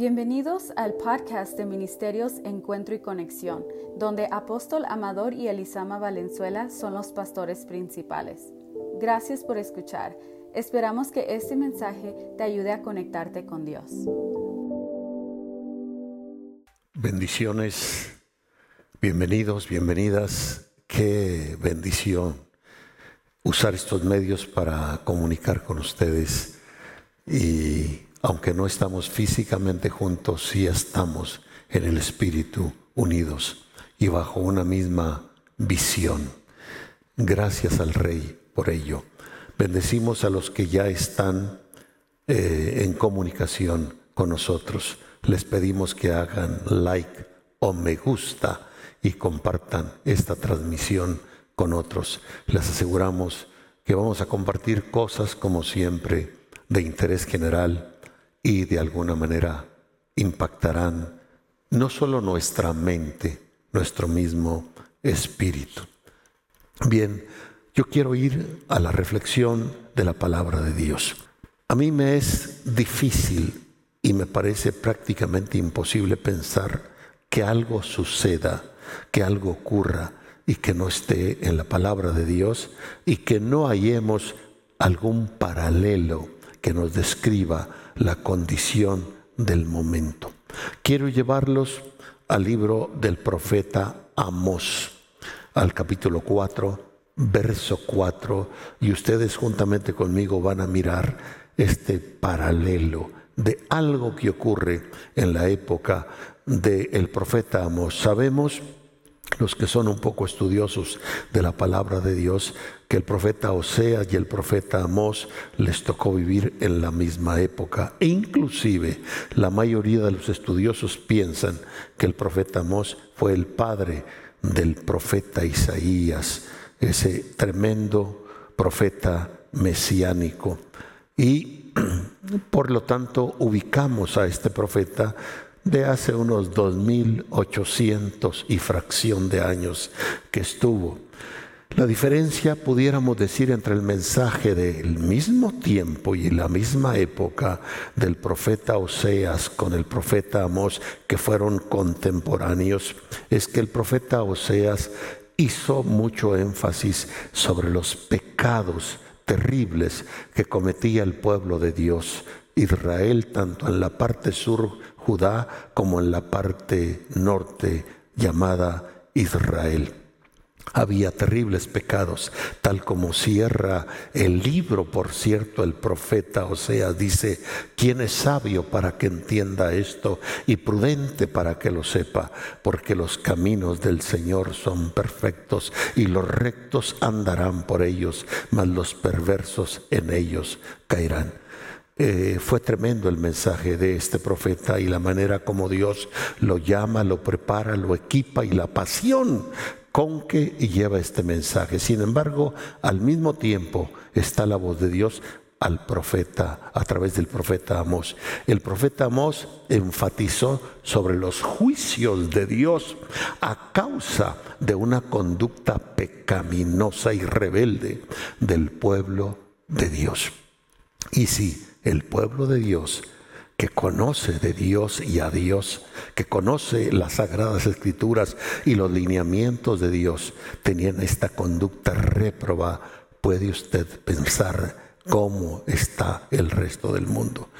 Bienvenidos al podcast de Ministerios Encuentro y Conexión, donde Apóstol Amador y Elisama Valenzuela son los pastores principales. Gracias por escuchar. Esperamos que este mensaje te ayude a conectarte con Dios. Bendiciones, bienvenidos, bienvenidas. Qué bendición usar estos medios para comunicar con ustedes y aunque no estamos físicamente juntos, sí estamos en el Espíritu unidos y bajo una misma visión. Gracias al Rey por ello. Bendecimos a los que ya están eh, en comunicación con nosotros. Les pedimos que hagan like o me gusta y compartan esta transmisión con otros. Les aseguramos que vamos a compartir cosas como siempre de interés general y de alguna manera impactarán no solo nuestra mente, nuestro mismo espíritu. Bien, yo quiero ir a la reflexión de la palabra de Dios. A mí me es difícil y me parece prácticamente imposible pensar que algo suceda, que algo ocurra y que no esté en la palabra de Dios y que no hallemos algún paralelo que nos describa la condición del momento. Quiero llevarlos al libro del profeta Amós, al capítulo 4, verso 4, y ustedes juntamente conmigo van a mirar este paralelo de algo que ocurre en la época del profeta Amós. Sabemos los que son un poco estudiosos de la palabra de Dios, que el profeta Oseas y el profeta Amós les tocó vivir en la misma época. E inclusive la mayoría de los estudiosos piensan que el profeta Amós fue el padre del profeta Isaías, ese tremendo profeta mesiánico. Y por lo tanto ubicamos a este profeta de hace unos 2800 y fracción de años que estuvo. La diferencia, pudiéramos decir, entre el mensaje del mismo tiempo y la misma época del profeta Oseas con el profeta Amós, que fueron contemporáneos, es que el profeta Oseas hizo mucho énfasis sobre los pecados terribles que cometía el pueblo de Dios, Israel, tanto en la parte sur Judá como en la parte norte llamada Israel. Había terribles pecados, tal como cierra el libro, por cierto, el profeta o sea, dice, ¿quién es sabio para que entienda esto y prudente para que lo sepa? Porque los caminos del Señor son perfectos y los rectos andarán por ellos, mas los perversos en ellos caerán. Eh, fue tremendo el mensaje de este profeta y la manera como Dios lo llama, lo prepara, lo equipa y la pasión con que lleva este mensaje. Sin embargo, al mismo tiempo está la voz de Dios al profeta, a través del profeta Amós. El profeta Amós enfatizó sobre los juicios de Dios a causa de una conducta pecaminosa y rebelde del pueblo de Dios. Y sí, el pueblo de Dios que conoce de Dios y a Dios, que conoce las sagradas escrituras y los lineamientos de Dios, tenían esta conducta réproba, puede usted pensar cómo está el resto del mundo.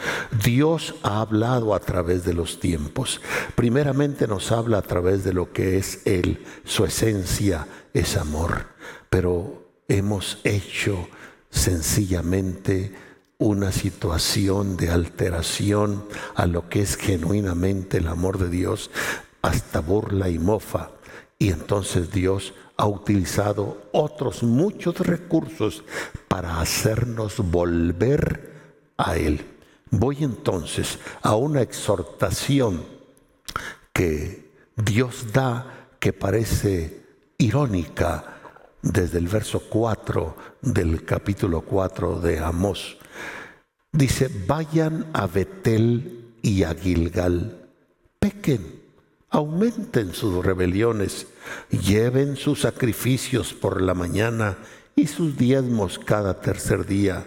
Dios ha hablado a través de los tiempos. Primeramente nos habla a través de lo que es Él, su esencia es amor, pero hemos hecho sencillamente una situación de alteración a lo que es genuinamente el amor de Dios, hasta burla y mofa. Y entonces Dios ha utilizado otros muchos recursos para hacernos volver a Él. Voy entonces a una exhortación que Dios da que parece irónica desde el verso 4 del capítulo 4 de Amós. Dice, vayan a Betel y a Gilgal, pequen, aumenten sus rebeliones, lleven sus sacrificios por la mañana y sus diezmos cada tercer día.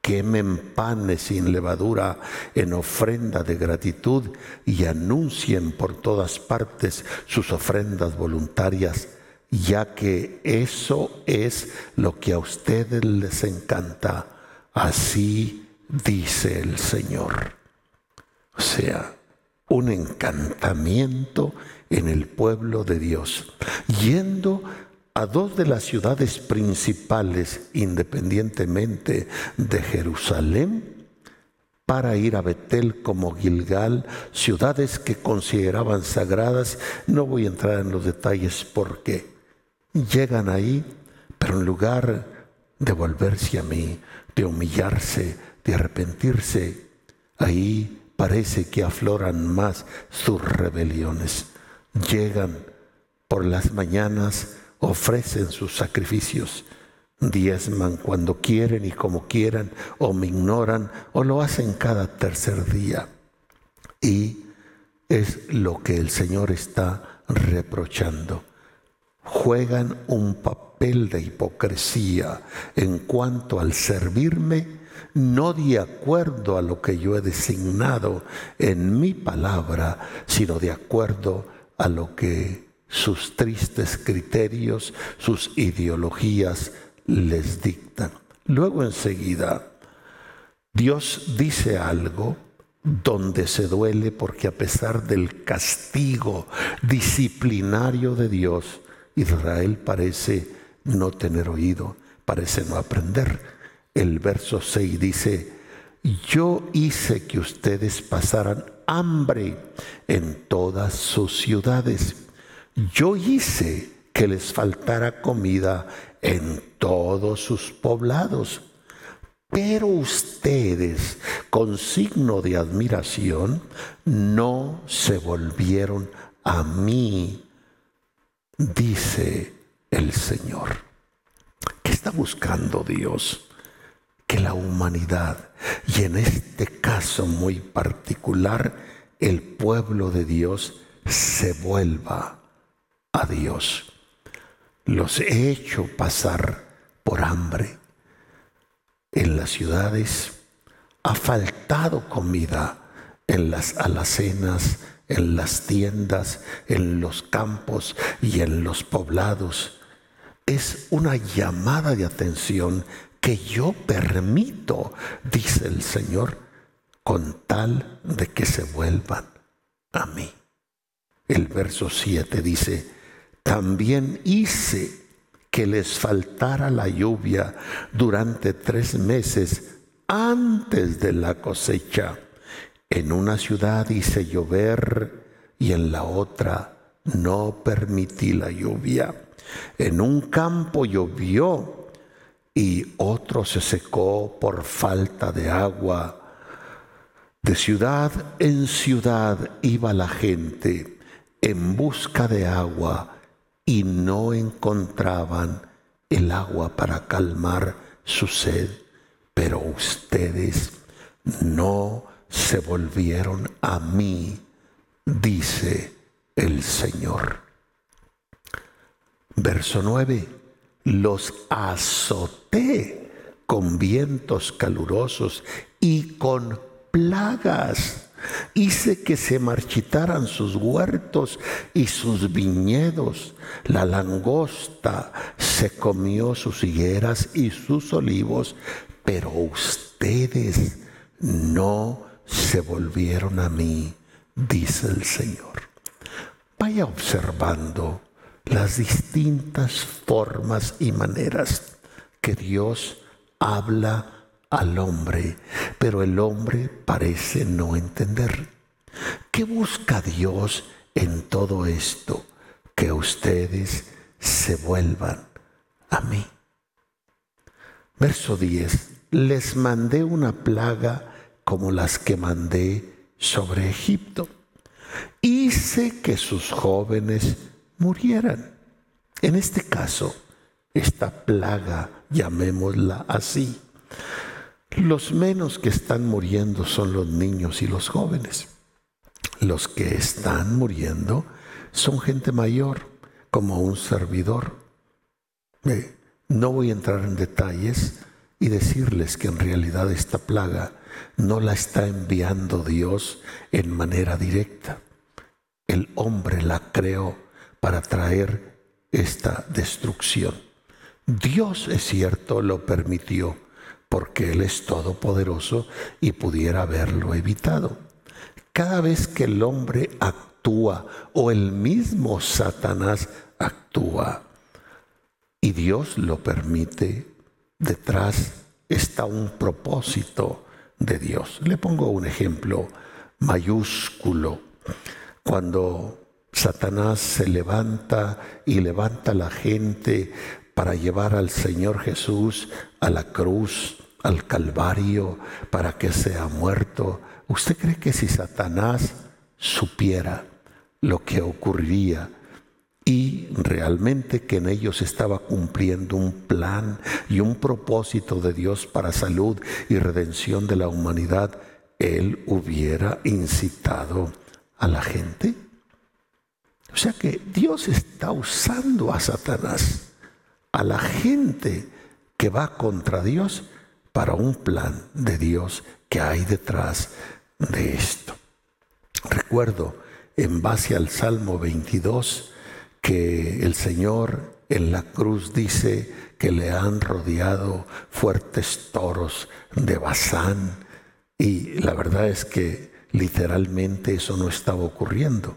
quemen panes sin levadura en ofrenda de gratitud y anuncien por todas partes sus ofrendas voluntarias, ya que eso es lo que a ustedes les encanta. Así dice el Señor. O sea, un encantamiento en el pueblo de Dios, yendo a dos de las ciudades principales, independientemente de Jerusalén, para ir a Betel como Gilgal, ciudades que consideraban sagradas. No voy a entrar en los detalles porque llegan ahí, pero en lugar de volverse a mí, de humillarse, de arrepentirse, ahí parece que afloran más sus rebeliones. Llegan por las mañanas ofrecen sus sacrificios, diezman cuando quieren y como quieran, o me ignoran, o lo hacen cada tercer día. Y es lo que el Señor está reprochando. Juegan un papel de hipocresía en cuanto al servirme, no de acuerdo a lo que yo he designado en mi palabra, sino de acuerdo a lo que sus tristes criterios, sus ideologías les dictan. Luego enseguida, Dios dice algo donde se duele porque a pesar del castigo disciplinario de Dios, Israel parece no tener oído, parece no aprender. El verso 6 dice, yo hice que ustedes pasaran hambre en todas sus ciudades yo hice que les faltara comida en todos sus poblados. Pero ustedes, con signo de admiración, no se volvieron a mí, dice el Señor. ¿Qué está buscando Dios? Que la humanidad, y en este caso muy particular, el pueblo de Dios, se vuelva a Dios. Los he hecho pasar por hambre. En las ciudades ha faltado comida en las alacenas, en las tiendas, en los campos y en los poblados. Es una llamada de atención que yo permito, dice el Señor, con tal de que se vuelvan a mí. El verso 7 dice, también hice que les faltara la lluvia durante tres meses antes de la cosecha. En una ciudad hice llover y en la otra no permití la lluvia. En un campo llovió y otro se secó por falta de agua. De ciudad en ciudad iba la gente en busca de agua y no encontraban el agua para calmar su sed, pero ustedes no se volvieron a mí, dice el Señor. Verso 9, los azoté con vientos calurosos y con plagas Hice que se marchitaran sus huertos y sus viñedos. La langosta se comió sus higueras y sus olivos, pero ustedes no se volvieron a mí, dice el Señor. Vaya observando las distintas formas y maneras que Dios habla al hombre, pero el hombre parece no entender. ¿Qué busca Dios en todo esto? Que ustedes se vuelvan a mí. Verso 10. Les mandé una plaga como las que mandé sobre Egipto. Hice que sus jóvenes murieran. En este caso, esta plaga, llamémosla así, los menos que están muriendo son los niños y los jóvenes. Los que están muriendo son gente mayor, como un servidor. no voy a entrar en detalles, y decirles que en realidad esta plaga no la está enviando Dios en manera directa. El hombre la creó para traer esta destrucción. Dios, es cierto, lo permitió porque Él es todopoderoso y pudiera haberlo evitado. Cada vez que el hombre actúa o el mismo Satanás actúa y Dios lo permite, detrás está un propósito de Dios. Le pongo un ejemplo mayúsculo. Cuando Satanás se levanta y levanta a la gente para llevar al Señor Jesús a la cruz, al Calvario, para que sea muerto. ¿Usted cree que si Satanás supiera lo que ocurriría y realmente que en ellos estaba cumpliendo un plan y un propósito de Dios para salud y redención de la humanidad, él hubiera incitado a la gente? O sea que Dios está usando a Satanás, a la gente que va contra Dios, para un plan de Dios que hay detrás de esto. Recuerdo en base al Salmo 22 que el Señor en la cruz dice que le han rodeado fuertes toros de Bazán y la verdad es que literalmente eso no estaba ocurriendo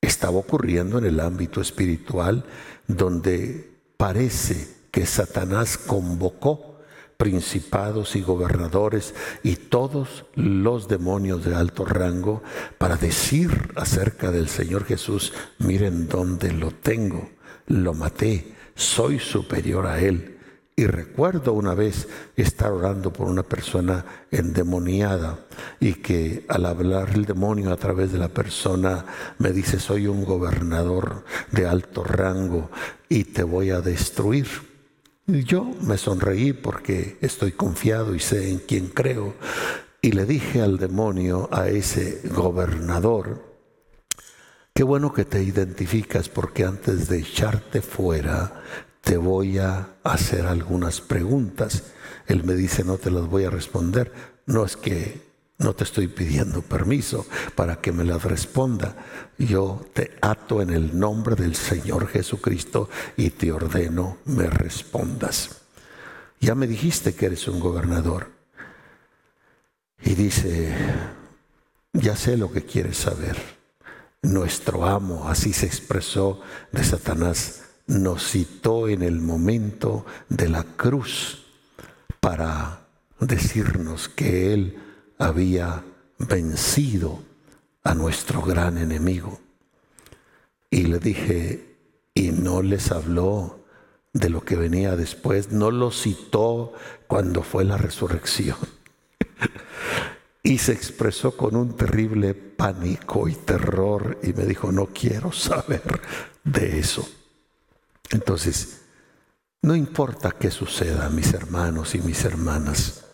estaba ocurriendo en el ámbito espiritual donde parece que Satanás convocó principados y gobernadores y todos los demonios de alto rango para decir acerca del Señor Jesús, miren dónde lo tengo, lo maté, soy superior a Él. Y recuerdo una vez estar orando por una persona endemoniada y que al hablar el demonio a través de la persona me dice, soy un gobernador de alto rango y te voy a destruir. Y yo me sonreí porque estoy confiado y sé en quién creo. Y le dije al demonio, a ese gobernador, qué bueno que te identificas porque antes de echarte fuera, te voy a hacer algunas preguntas. Él me dice, no te las voy a responder. No es que no te estoy pidiendo permiso para que me las responda. Yo te ato en el nombre del Señor Jesucristo y te ordeno me respondas. Ya me dijiste que eres un gobernador. Y dice, ya sé lo que quieres saber. Nuestro amo, así se expresó de Satanás, nos citó en el momento de la cruz para decirnos que Él había vencido a nuestro gran enemigo. Y le dije, y no les habló de lo que venía después, no lo citó cuando fue la resurrección. y se expresó con un terrible pánico y terror y me dijo, no quiero saber de eso. Entonces, no importa qué suceda, mis hermanos y mis hermanas,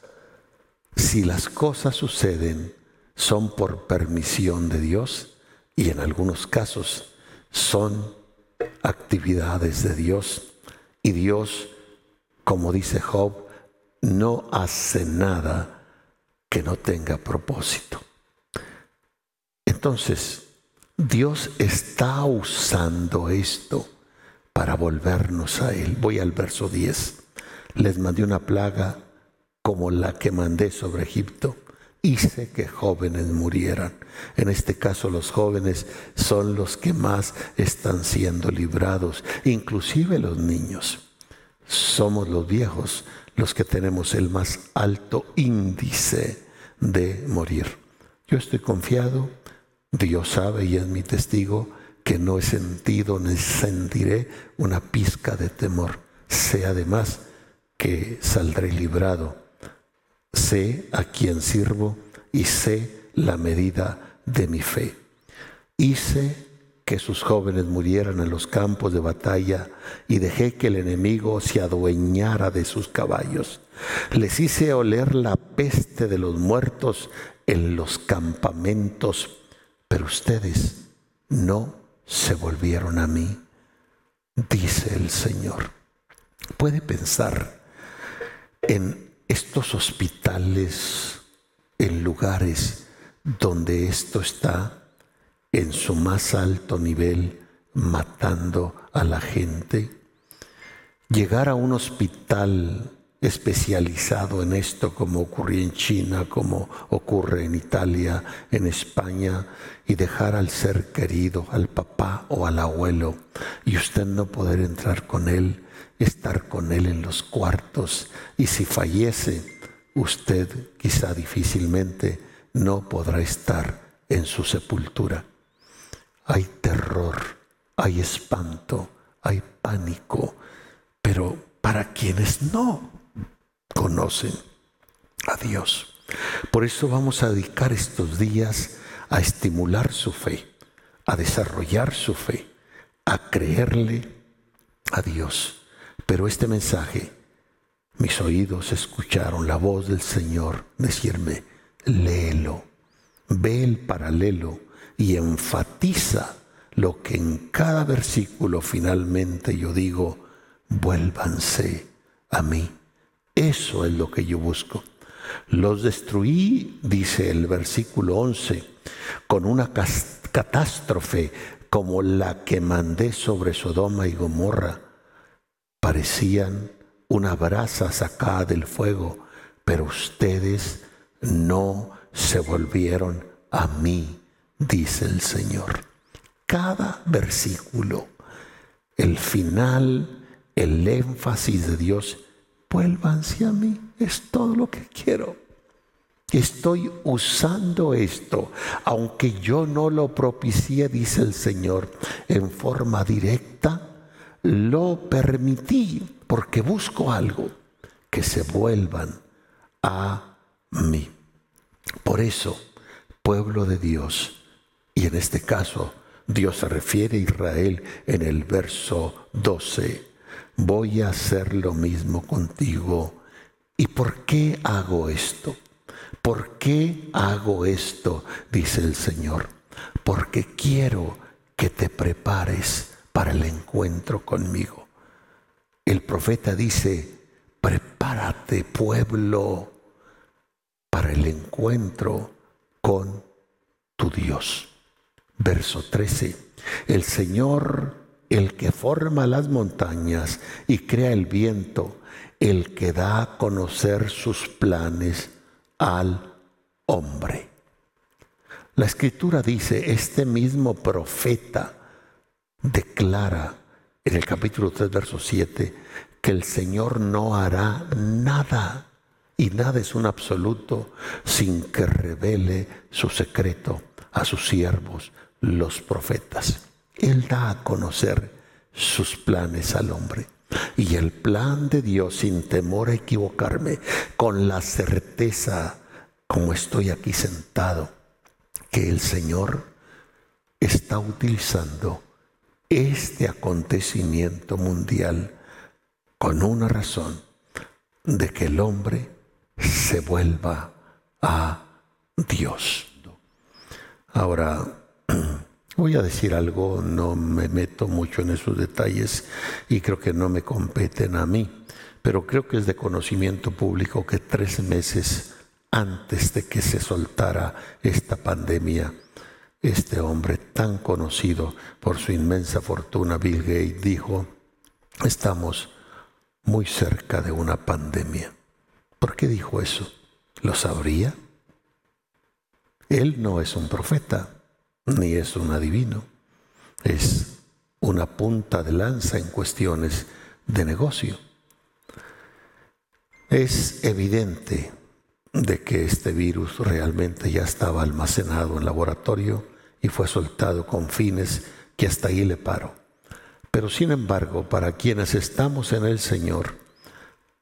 si las cosas suceden son por permisión de Dios y en algunos casos son actividades de Dios y Dios, como dice Job, no hace nada que no tenga propósito. Entonces, Dios está usando esto para volvernos a Él. Voy al verso 10. Les mandé una plaga como la que mandé sobre Egipto. Hice que jóvenes murieran. En este caso los jóvenes son los que más están siendo librados, inclusive los niños. Somos los viejos los que tenemos el más alto índice de morir. Yo estoy confiado, Dios sabe y es mi testigo que no he sentido ni sentiré una pizca de temor. Sé además que saldré librado. Sé a quién sirvo y sé la medida de mi fe. Hice que sus jóvenes murieran en los campos de batalla y dejé que el enemigo se adueñara de sus caballos. Les hice oler la peste de los muertos en los campamentos, pero ustedes no se volvieron a mí, dice el Señor. Puede pensar en estos hospitales en lugares donde esto está en su más alto nivel, matando a la gente. Llegar a un hospital especializado en esto, como ocurría en China, como ocurre en Italia, en España, y dejar al ser querido, al papá o al abuelo, y usted no poder entrar con él, estar con él en los cuartos, y si fallece, usted quizá difícilmente no podrá estar en su sepultura. Hay terror, hay espanto, hay pánico, pero para quienes no conocen a Dios. Por eso vamos a dedicar estos días a estimular su fe, a desarrollar su fe, a creerle a Dios. Pero este mensaje, mis oídos escucharon la voz del Señor decirme, léelo, ve el paralelo y enfatiza lo que en cada versículo finalmente yo digo, vuélvanse a mí. Eso es lo que yo busco. Los destruí, dice el versículo 11, con una catástrofe como la que mandé sobre Sodoma y Gomorra. Parecían una brasa sacada del fuego, pero ustedes no se volvieron a mí, dice el Señor. Cada versículo, el final, el énfasis de Dios, vuélvanse a mí, es todo lo que quiero. Estoy usando esto, aunque yo no lo propicié, dice el Señor, en forma directa, lo permití porque busco algo, que se vuelvan a mí. Por eso, pueblo de Dios, y en este caso Dios se refiere a Israel en el verso 12, voy a hacer lo mismo contigo. ¿Y por qué hago esto? ¿Por qué hago esto? dice el Señor. Porque quiero que te prepares para el encuentro conmigo. El profeta dice, prepárate pueblo para el encuentro con tu Dios. Verso 13. El Señor, el que forma las montañas y crea el viento, el que da a conocer sus planes al hombre. La escritura dice, este mismo profeta declara en el capítulo 3, verso 7, que el Señor no hará nada, y nada es un absoluto, sin que revele su secreto a sus siervos, los profetas. Él da a conocer sus planes al hombre. Y el plan de Dios, sin temor a equivocarme, con la certeza, como estoy aquí sentado, que el Señor está utilizando este acontecimiento mundial con una razón de que el hombre se vuelva a Dios. Ahora, voy a decir algo, no me meto mucho en esos detalles y creo que no me competen a mí, pero creo que es de conocimiento público que tres meses antes de que se soltara esta pandemia, este hombre tan conocido por su inmensa fortuna, Bill Gates, dijo, estamos muy cerca de una pandemia. ¿Por qué dijo eso? ¿Lo sabría? Él no es un profeta, ni es un adivino. Es una punta de lanza en cuestiones de negocio. Es evidente de que este virus realmente ya estaba almacenado en laboratorio y fue soltado con fines que hasta ahí le paro. Pero sin embargo, para quienes estamos en el Señor,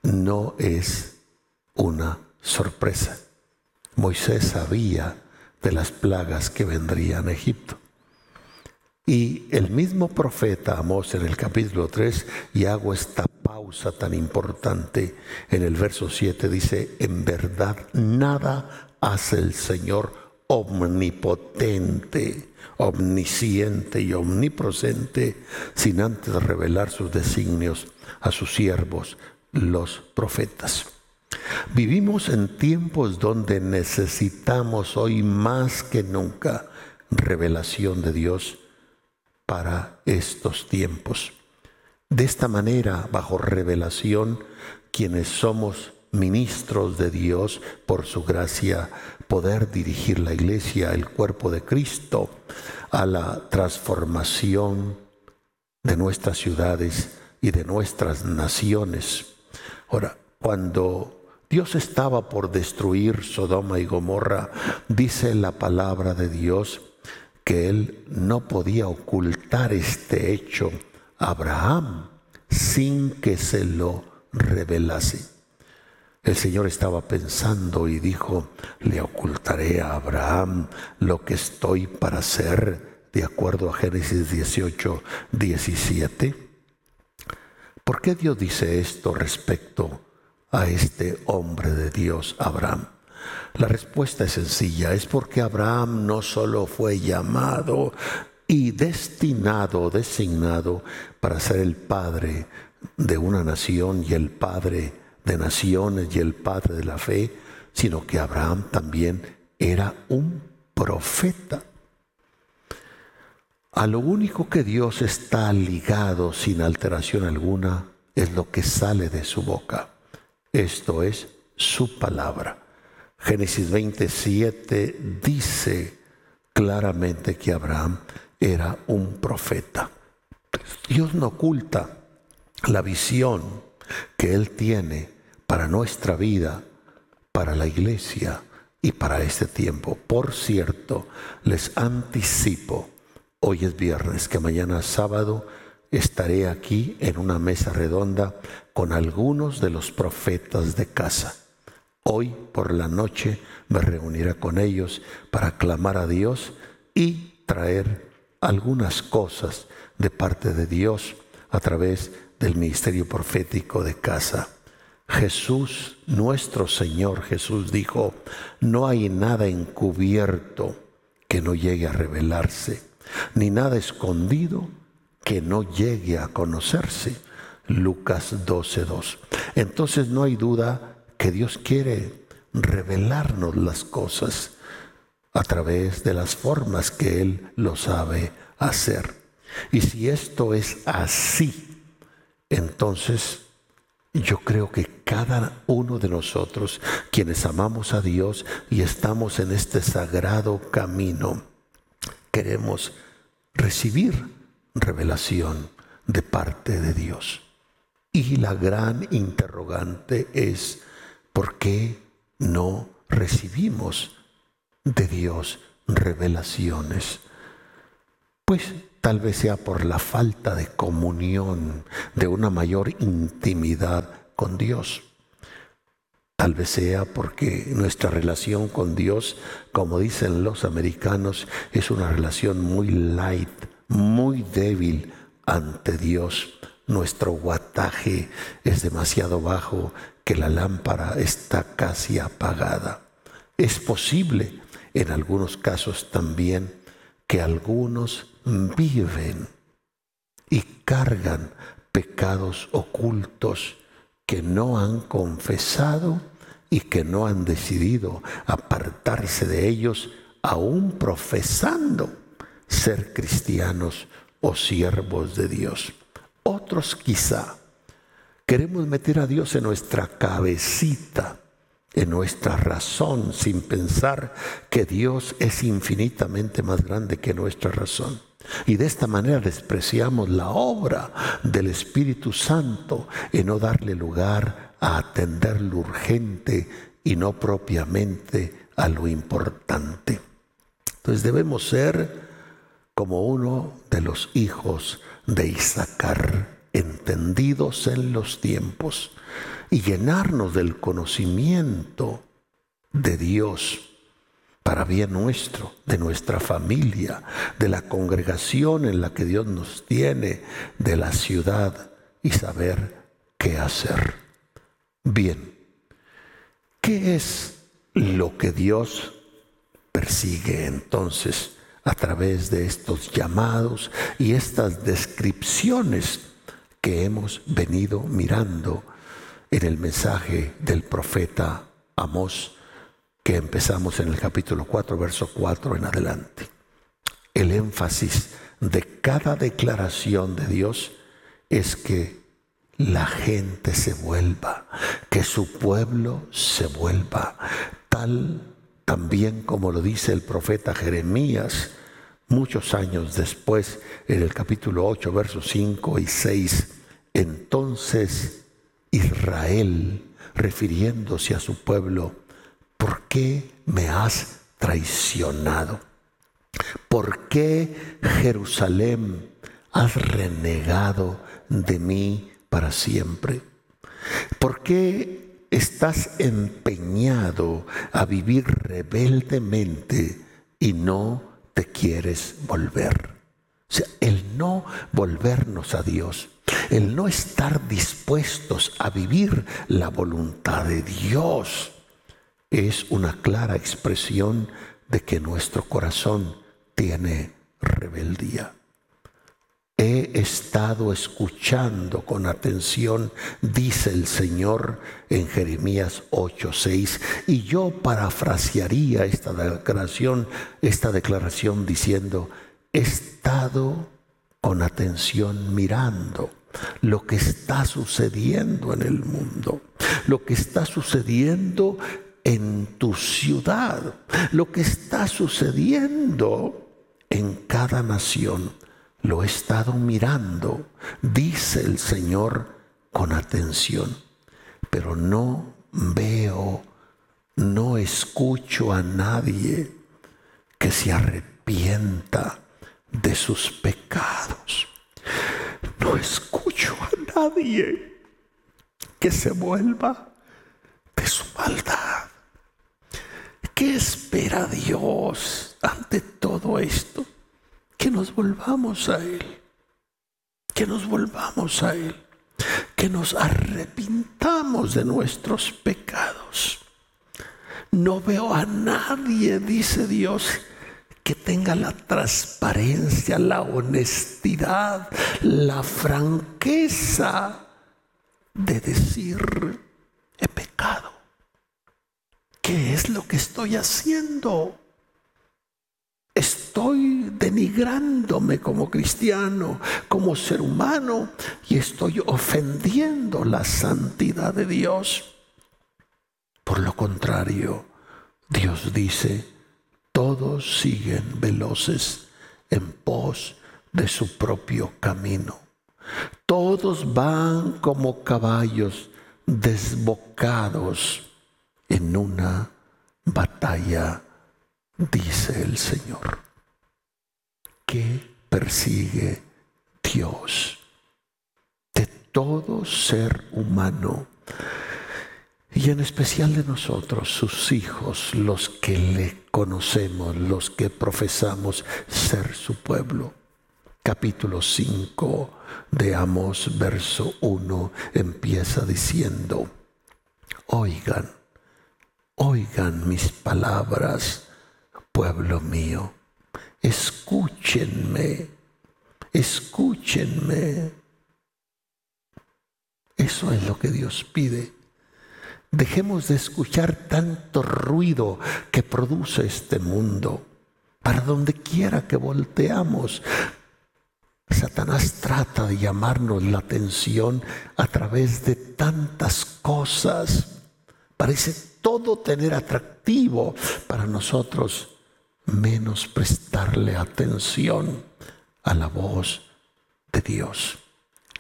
no es una sorpresa. Moisés sabía de las plagas que vendrían a Egipto. Y el mismo profeta Amós en el capítulo 3, y hago esta pausa tan importante en el verso 7, dice, en verdad nada hace el Señor omnipotente, omnisciente y omnipresente, sin antes revelar sus designios a sus siervos, los profetas. Vivimos en tiempos donde necesitamos hoy más que nunca revelación de Dios para estos tiempos. De esta manera, bajo revelación, quienes somos ministros de Dios, por su gracia, poder dirigir la iglesia, el cuerpo de Cristo, a la transformación de nuestras ciudades y de nuestras naciones. Ahora, cuando Dios estaba por destruir Sodoma y Gomorra, dice la palabra de Dios que él no podía ocultar este hecho a Abraham sin que se lo revelase. El Señor estaba pensando y dijo, le ocultaré a Abraham lo que estoy para hacer, de acuerdo a Génesis 18, 17. ¿Por qué Dios dice esto respecto a este hombre de Dios, Abraham? La respuesta es sencilla, es porque Abraham no solo fue llamado y destinado, designado para ser el padre de una nación y el padre de naciones y el padre de la fe, sino que Abraham también era un profeta. A lo único que Dios está ligado sin alteración alguna es lo que sale de su boca. Esto es su palabra. Génesis 27 dice claramente que Abraham era un profeta. Dios no oculta la visión que Él tiene para nuestra vida, para la iglesia y para este tiempo. Por cierto, les anticipo, hoy es viernes, que mañana sábado estaré aquí en una mesa redonda con algunos de los profetas de casa. Hoy por la noche me reuniré con ellos para clamar a Dios y traer algunas cosas de parte de Dios a través del ministerio profético de casa. Jesús, nuestro Señor Jesús dijo, no hay nada encubierto que no llegue a revelarse, ni nada escondido que no llegue a conocerse. Lucas 12.2. Entonces no hay duda que Dios quiere revelarnos las cosas a través de las formas que Él lo sabe hacer. Y si esto es así, entonces yo creo que cada uno de nosotros, quienes amamos a Dios y estamos en este sagrado camino, queremos recibir revelación de parte de Dios. Y la gran interrogante es, ¿por qué no recibimos de Dios revelaciones? Pues Tal vez sea por la falta de comunión, de una mayor intimidad con Dios. Tal vez sea porque nuestra relación con Dios, como dicen los americanos, es una relación muy light, muy débil ante Dios. Nuestro guataje es demasiado bajo que la lámpara está casi apagada. Es posible, en algunos casos también, que algunos viven y cargan pecados ocultos que no han confesado y que no han decidido apartarse de ellos, aún profesando ser cristianos o siervos de Dios. Otros quizá queremos meter a Dios en nuestra cabecita en nuestra razón sin pensar que Dios es infinitamente más grande que nuestra razón. Y de esta manera despreciamos la obra del Espíritu Santo en no darle lugar a atender lo urgente y no propiamente a lo importante. Entonces debemos ser como uno de los hijos de Isaacar, entendidos en los tiempos y llenarnos del conocimiento de Dios para bien nuestro, de nuestra familia, de la congregación en la que Dios nos tiene, de la ciudad y saber qué hacer. Bien, ¿qué es lo que Dios persigue entonces a través de estos llamados y estas descripciones que hemos venido mirando en el mensaje del profeta Amós que empezamos en el capítulo 4, verso 4 en adelante. El énfasis de cada declaración de Dios es que la gente se vuelva, que su pueblo se vuelva, tal también como lo dice el profeta Jeremías muchos años después, en el capítulo 8, versos 5 y 6. Entonces Israel, refiriéndose a su pueblo, ¿por qué me has traicionado? ¿Por qué Jerusalén has renegado de mí para siempre? ¿Por qué estás empeñado a vivir rebeldemente y no quieres volver? El no volvernos a Dios, el no estar dispuestos a vivir la voluntad de Dios, es una clara expresión de que nuestro corazón tiene rebeldía. He estado escuchando con atención, dice el Señor en Jeremías 8:6, y yo parafrasearía esta declaración, esta declaración diciendo, he estado con atención mirando lo que está sucediendo en el mundo, lo que está sucediendo en tu ciudad, lo que está sucediendo en cada nación. Lo he estado mirando, dice el Señor con atención, pero no veo, no escucho a nadie que se arrepienta de sus pecados. No escucho a nadie que se vuelva de su maldad. ¿Qué espera Dios ante todo esto? Que nos volvamos a Él, que nos volvamos a Él, que nos arrepintamos de nuestros pecados. No veo a nadie, dice Dios, que tenga la transparencia, la honestidad, la franqueza de decir, he pecado ¿Qué es lo que estoy haciendo? Estoy denigrándome como cristiano, como ser humano, y estoy ofendiendo la santidad de Dios. Por lo contrario, Dios dice, todos siguen veloces en pos de su propio camino. Todos van como caballos desbocados en una batalla, dice el Señor. ¿Qué persigue Dios? De todo ser humano y en especial de nosotros, sus hijos, los que le conocemos, los que profesamos ser su pueblo. Capítulo 5 de Amos, verso 1, empieza diciendo, oigan, Oigan mis palabras, pueblo mío. Escúchenme, escúchenme. Eso es lo que Dios pide. Dejemos de escuchar tanto ruido que produce este mundo. Para donde quiera que volteamos, Satanás trata de llamarnos la atención a través de tantas cosas. Parece todo tener atractivo para nosotros, menos prestarle atención a la voz de Dios.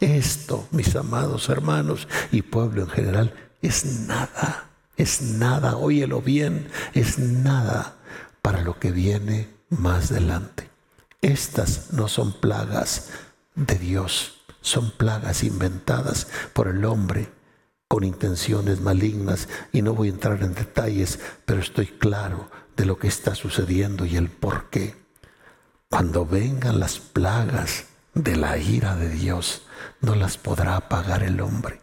Esto, mis amados hermanos y pueblo en general, es nada, es nada, óyelo bien, es nada para lo que viene más adelante. Estas no son plagas de Dios, son plagas inventadas por el hombre con intenciones malignas y no voy a entrar en detalles, pero estoy claro de lo que está sucediendo y el por qué. Cuando vengan las plagas de la ira de Dios, no las podrá apagar el hombre.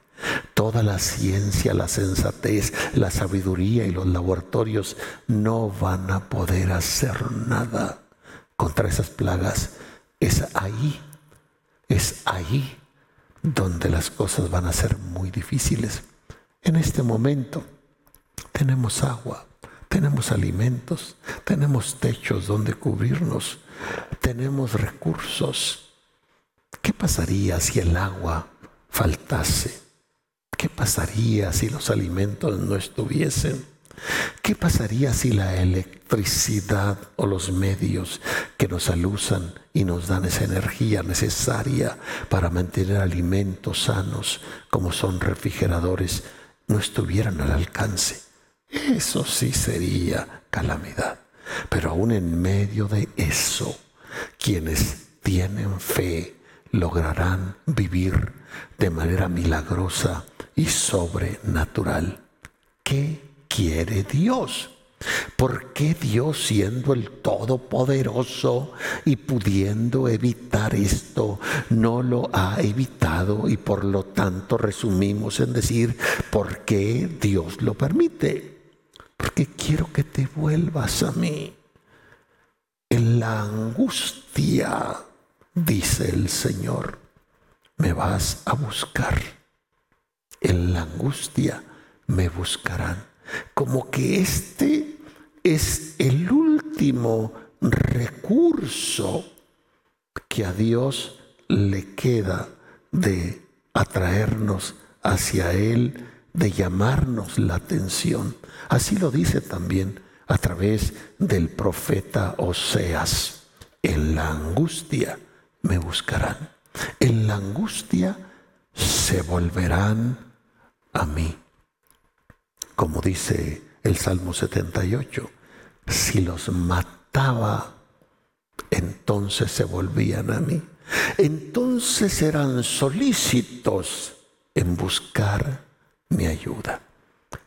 Toda la ciencia, la sensatez, la sabiduría y los laboratorios no van a poder hacer nada contra esas plagas. Es ahí, es ahí donde las cosas van a ser muy difíciles. En este momento tenemos agua, tenemos alimentos, tenemos techos donde cubrirnos, tenemos recursos. ¿Qué pasaría si el agua faltase? ¿Qué pasaría si los alimentos no estuviesen? ¿Qué pasaría si la electricidad o los medios que nos alusan y nos dan esa energía necesaria para mantener alimentos sanos, como son refrigeradores, no estuvieran al alcance? Eso sí sería calamidad. Pero aún en medio de eso, quienes tienen fe lograrán vivir de manera milagrosa y sobrenatural. ¿Qué quiere Dios? ¿Por qué Dios siendo el Todopoderoso y pudiendo evitar esto, no lo ha evitado y por lo tanto resumimos en decir, ¿por qué Dios lo permite? Porque quiero que te vuelvas a mí. En la angustia, dice el Señor, me vas a buscar. En la angustia me buscarán como que este es el último recurso que a Dios le queda de atraernos hacia Él, de llamarnos la atención. Así lo dice también a través del profeta Oseas. En la angustia me buscarán. En la angustia se volverán a mí como dice el Salmo 78, si los mataba, entonces se volvían a mí. Entonces eran solícitos en buscar mi ayuda.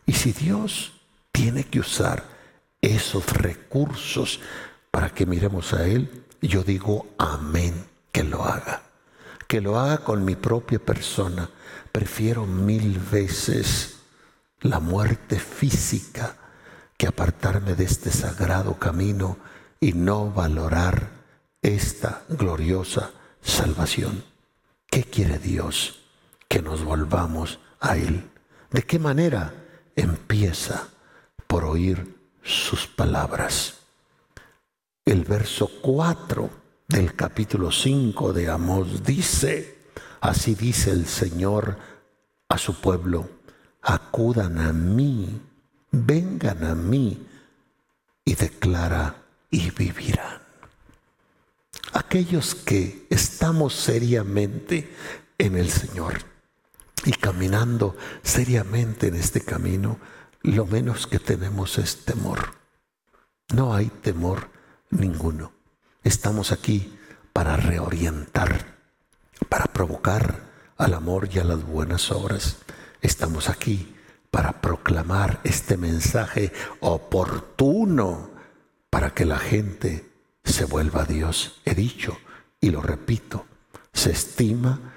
Y si Dios tiene que usar esos recursos para que miremos a Él, yo digo amén, que lo haga. Que lo haga con mi propia persona. Prefiero mil veces la muerte física que apartarme de este sagrado camino y no valorar esta gloriosa salvación. ¿Qué quiere Dios? Que nos volvamos a Él. ¿De qué manera? Empieza por oír sus palabras. El verso 4 del capítulo 5 de Amós dice, así dice el Señor a su pueblo acudan a mí, vengan a mí y declara y vivirán. Aquellos que estamos seriamente en el Señor y caminando seriamente en este camino, lo menos que tenemos es temor. No hay temor ninguno. Estamos aquí para reorientar, para provocar al amor y a las buenas obras Estamos aquí para proclamar este mensaje oportuno para que la gente se vuelva a Dios. He dicho y lo repito, se estima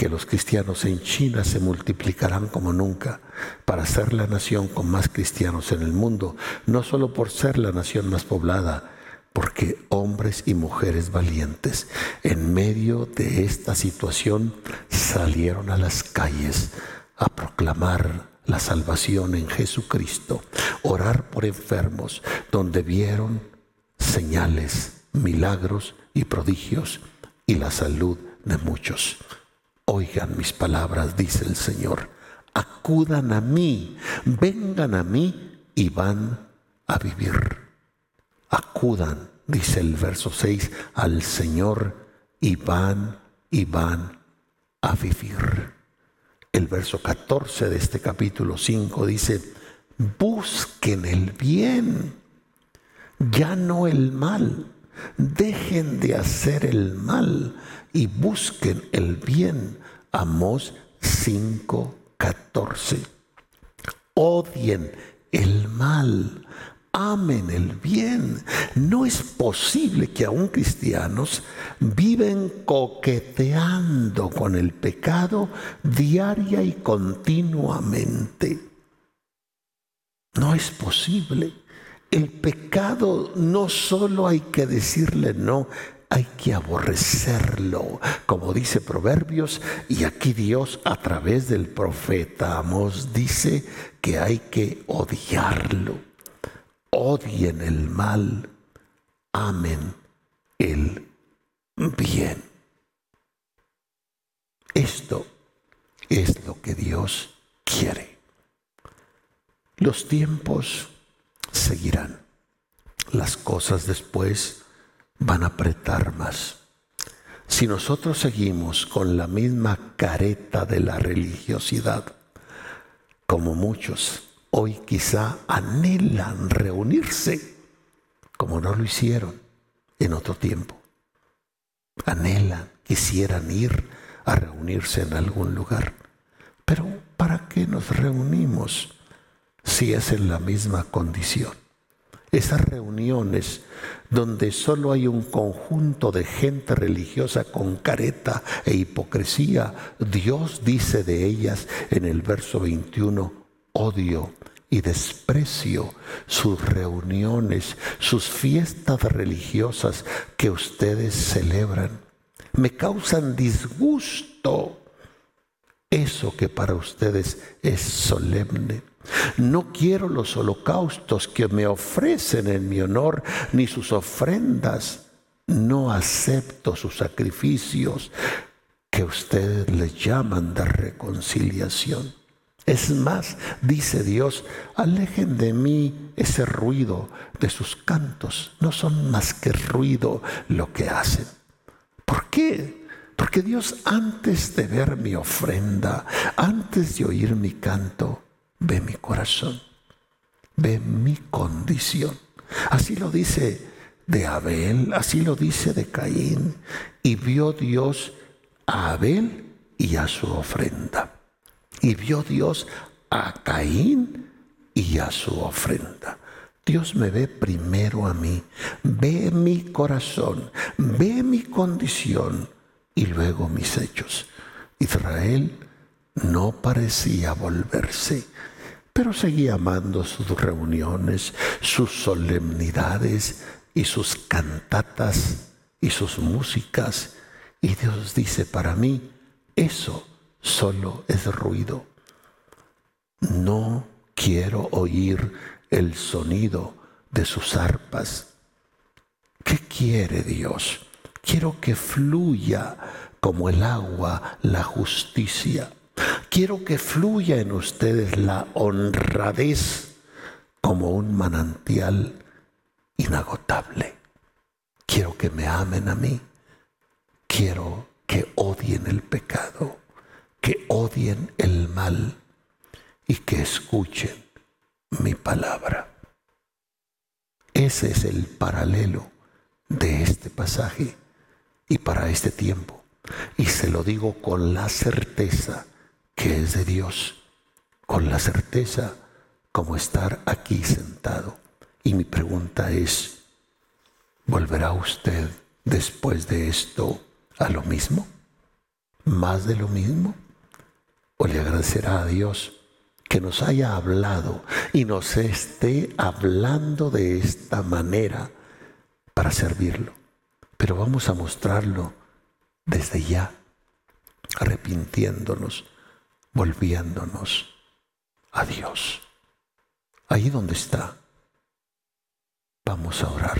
que los cristianos en China se multiplicarán como nunca para ser la nación con más cristianos en el mundo, no solo por ser la nación más poblada, porque hombres y mujeres valientes en medio de esta situación salieron a las calles a proclamar la salvación en Jesucristo, orar por enfermos, donde vieron señales, milagros y prodigios y la salud de muchos. Oigan mis palabras, dice el Señor, acudan a mí, vengan a mí y van a vivir. Acudan, dice el verso 6, al Señor y van y van a vivir. El verso 14 de este capítulo 5 dice, busquen el bien, ya no el mal. Dejen de hacer el mal y busquen el bien. Amós 5:14. Odien el mal, amen el bien. No es posible que aún cristianos viven coqueteando con el pecado diaria y continuamente. No es posible. El pecado no solo hay que decirle no, hay que aborrecerlo, como dice Proverbios, y aquí Dios a través del profeta Amos dice que hay que odiarlo. Odien el mal, amen el bien. Esto es lo que Dios quiere. Los tiempos seguirán. Las cosas después van a apretar más. Si nosotros seguimos con la misma careta de la religiosidad, como muchos hoy quizá anhelan reunirse, como no lo hicieron en otro tiempo, anhelan, quisieran ir a reunirse en algún lugar. Pero ¿para qué nos reunimos si es en la misma condición? Esas reuniones donde solo hay un conjunto de gente religiosa con careta e hipocresía, Dios dice de ellas en el verso 21, odio y desprecio sus reuniones, sus fiestas religiosas que ustedes celebran. Me causan disgusto eso que para ustedes es solemne. No quiero los holocaustos que me ofrecen en mi honor, ni sus ofrendas. No acepto sus sacrificios que ustedes les llaman de reconciliación. Es más, dice Dios, alejen de mí ese ruido de sus cantos. No son más que ruido lo que hacen. ¿Por qué? Porque Dios antes de ver mi ofrenda, antes de oír mi canto, ve mi corazón, ve mi condición. Así lo dice de Abel, así lo dice de Caín. Y vio Dios a Abel y a su ofrenda. Y vio Dios a Caín y a su ofrenda. Dios me ve primero a mí, ve mi corazón, ve mi condición y luego mis hechos. Israel no parecía volverse, pero seguía amando sus reuniones, sus solemnidades y sus cantatas y sus músicas. Y Dios dice, para mí, eso solo es ruido. No quiero oír el sonido de sus arpas. ¿Qué quiere Dios? Quiero que fluya como el agua la justicia Quiero que fluya en ustedes la honradez como un manantial inagotable. Quiero que me amen a mí. Quiero que odien el pecado, que odien el mal y que escuchen mi palabra. Ese es el paralelo de este pasaje y para este tiempo. Y se lo digo con la certeza que es de Dios, con la certeza como estar aquí sentado. Y mi pregunta es, ¿volverá usted después de esto a lo mismo? ¿Más de lo mismo? ¿O le agradecerá a Dios que nos haya hablado y nos esté hablando de esta manera para servirlo? Pero vamos a mostrarlo desde ya, arrepintiéndonos volviéndonos a Dios. Ahí donde está, vamos a orar.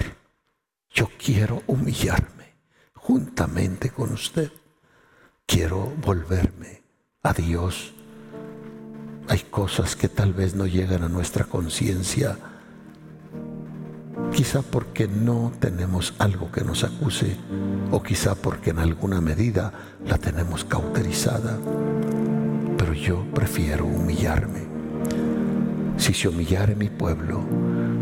Yo quiero humillarme juntamente con usted. Quiero volverme a Dios. Hay cosas que tal vez no llegan a nuestra conciencia, quizá porque no tenemos algo que nos acuse o quizá porque en alguna medida la tenemos cauterizada pero yo prefiero humillarme. Si se humillare mi pueblo,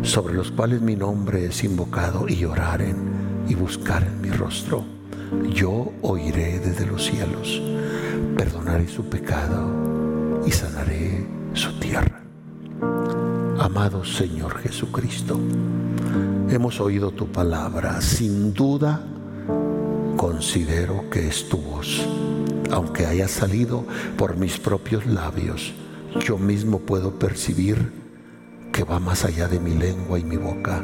sobre los cuales mi nombre es invocado, y oraren y buscaren mi rostro, yo oiré desde los cielos, perdonaré su pecado y sanaré su tierra. Amado Señor Jesucristo, hemos oído tu palabra, sin duda considero que es tu voz aunque haya salido por mis propios labios, yo mismo puedo percibir que va más allá de mi lengua y mi boca.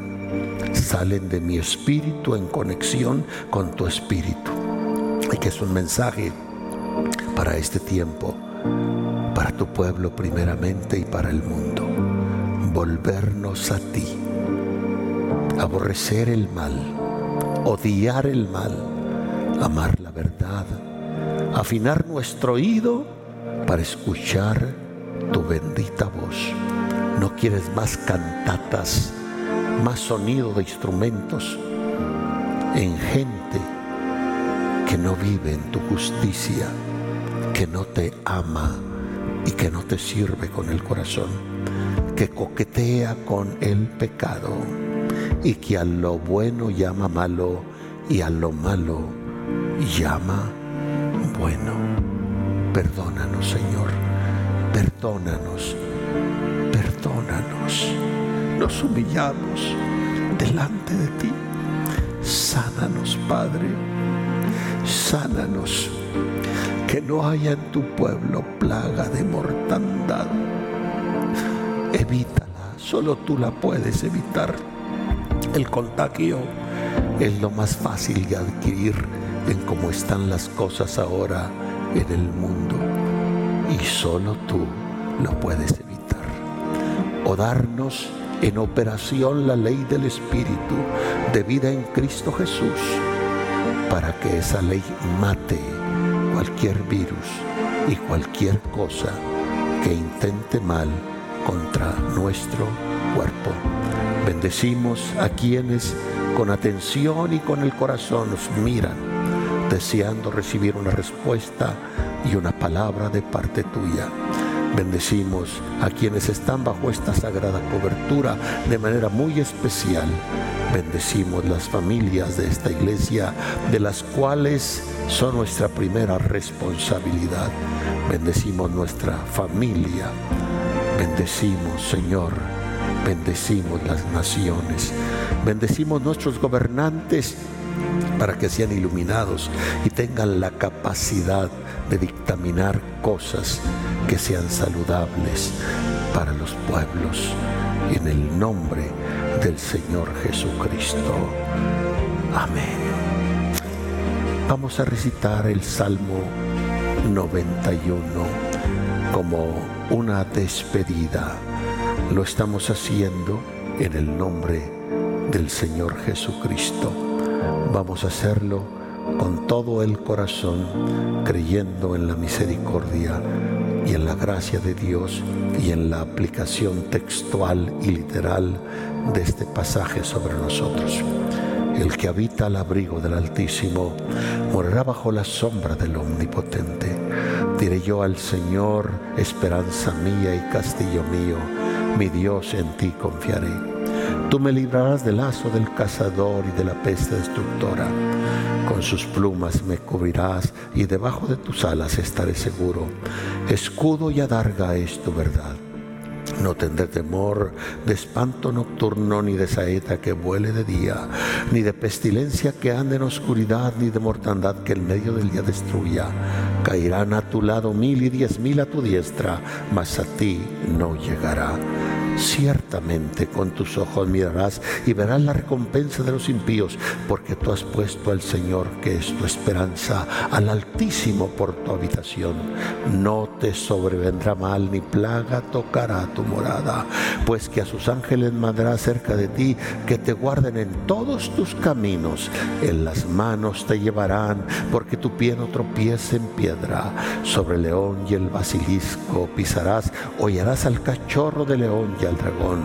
Salen de mi espíritu en conexión con tu espíritu. Y que es un mensaje para este tiempo, para tu pueblo primeramente y para el mundo. Volvernos a ti, aborrecer el mal, odiar el mal, amar la verdad, afinar nuestro oído para escuchar tu bendita voz. No quieres más cantatas, más sonido de instrumentos en gente que no vive en tu justicia, que no te ama y que no te sirve con el corazón, que coquetea con el pecado y que a lo bueno llama malo y a lo malo llama bueno. Perdónanos, Señor, perdónanos, perdónanos. Nos humillamos delante de ti. Sánanos, Padre, sánanos. Que no haya en tu pueblo plaga de mortandad. Evítala, solo tú la puedes evitar. El contagio es lo más fácil de adquirir en cómo están las cosas ahora en el mundo y solo tú lo puedes evitar. O darnos en operación la ley del Espíritu de vida en Cristo Jesús para que esa ley mate cualquier virus y cualquier cosa que intente mal contra nuestro cuerpo. Bendecimos a quienes con atención y con el corazón nos miran, deseando recibir una respuesta y una palabra de parte tuya. Bendecimos a quienes están bajo esta sagrada cobertura de manera muy especial. Bendecimos las familias de esta iglesia, de las cuales son nuestra primera responsabilidad. Bendecimos nuestra familia. Bendecimos, Señor. Bendecimos las naciones. Bendecimos nuestros gobernantes para que sean iluminados y tengan la capacidad de dictaminar cosas que sean saludables para los pueblos. En el nombre del Señor Jesucristo. Amén. Vamos a recitar el Salmo 91 como una despedida. Lo estamos haciendo en el nombre del Señor Jesucristo. Vamos a hacerlo con todo el corazón, creyendo en la misericordia y en la gracia de Dios y en la aplicación textual y literal de este pasaje sobre nosotros. El que habita al abrigo del Altísimo morará bajo la sombra del Omnipotente. Diré yo al Señor, esperanza mía y castillo mío, mi Dios en ti confiaré. Tú me librarás del lazo del cazador y de la peste destructora. Con sus plumas me cubrirás y debajo de tus alas estaré seguro. Escudo y adarga es tu verdad. No tendré temor de espanto nocturno, ni de saeta que vuele de día, ni de pestilencia que ande en oscuridad, ni de mortandad que en medio del día destruya. Caerán a tu lado mil y diez mil a tu diestra, mas a ti no llegará. Ciertamente con tus ojos mirarás y verás la recompensa de los impíos, porque tú has puesto al Señor, que es tu esperanza, al Altísimo por tu habitación. No te sobrevendrá mal ni plaga tocará tu morada, pues que a sus ángeles mandará cerca de ti, que te guarden en todos tus caminos. En las manos te llevarán, porque tu pie no tropiece en piedra. Sobre el león y el basilisco pisarás, hollarás al cachorro de león al dragón.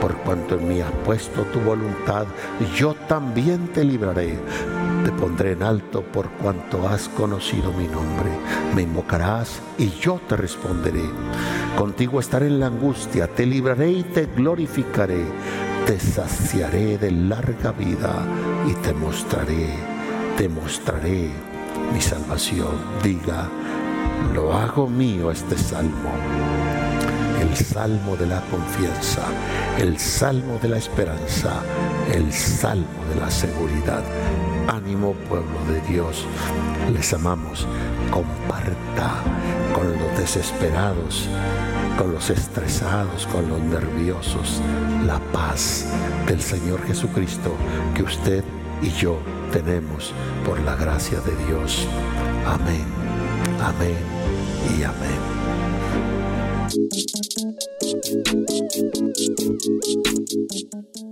Por cuanto en mí has puesto tu voluntad, yo también te libraré. Te pondré en alto por cuanto has conocido mi nombre. Me invocarás y yo te responderé. Contigo estaré en la angustia, te libraré y te glorificaré. Te saciaré de larga vida y te mostraré, te mostraré mi salvación. Diga, lo hago mío este salmo el salmo de la confianza, el salmo de la esperanza, el salmo de la seguridad. Ánimo pueblo de Dios, les amamos, comparta con los desesperados con los estresados, con los nerviosos, la paz del Señor Jesucristo que usted y yo tenemos por la gracia de Dios. Amén, amén y amén. Thank you.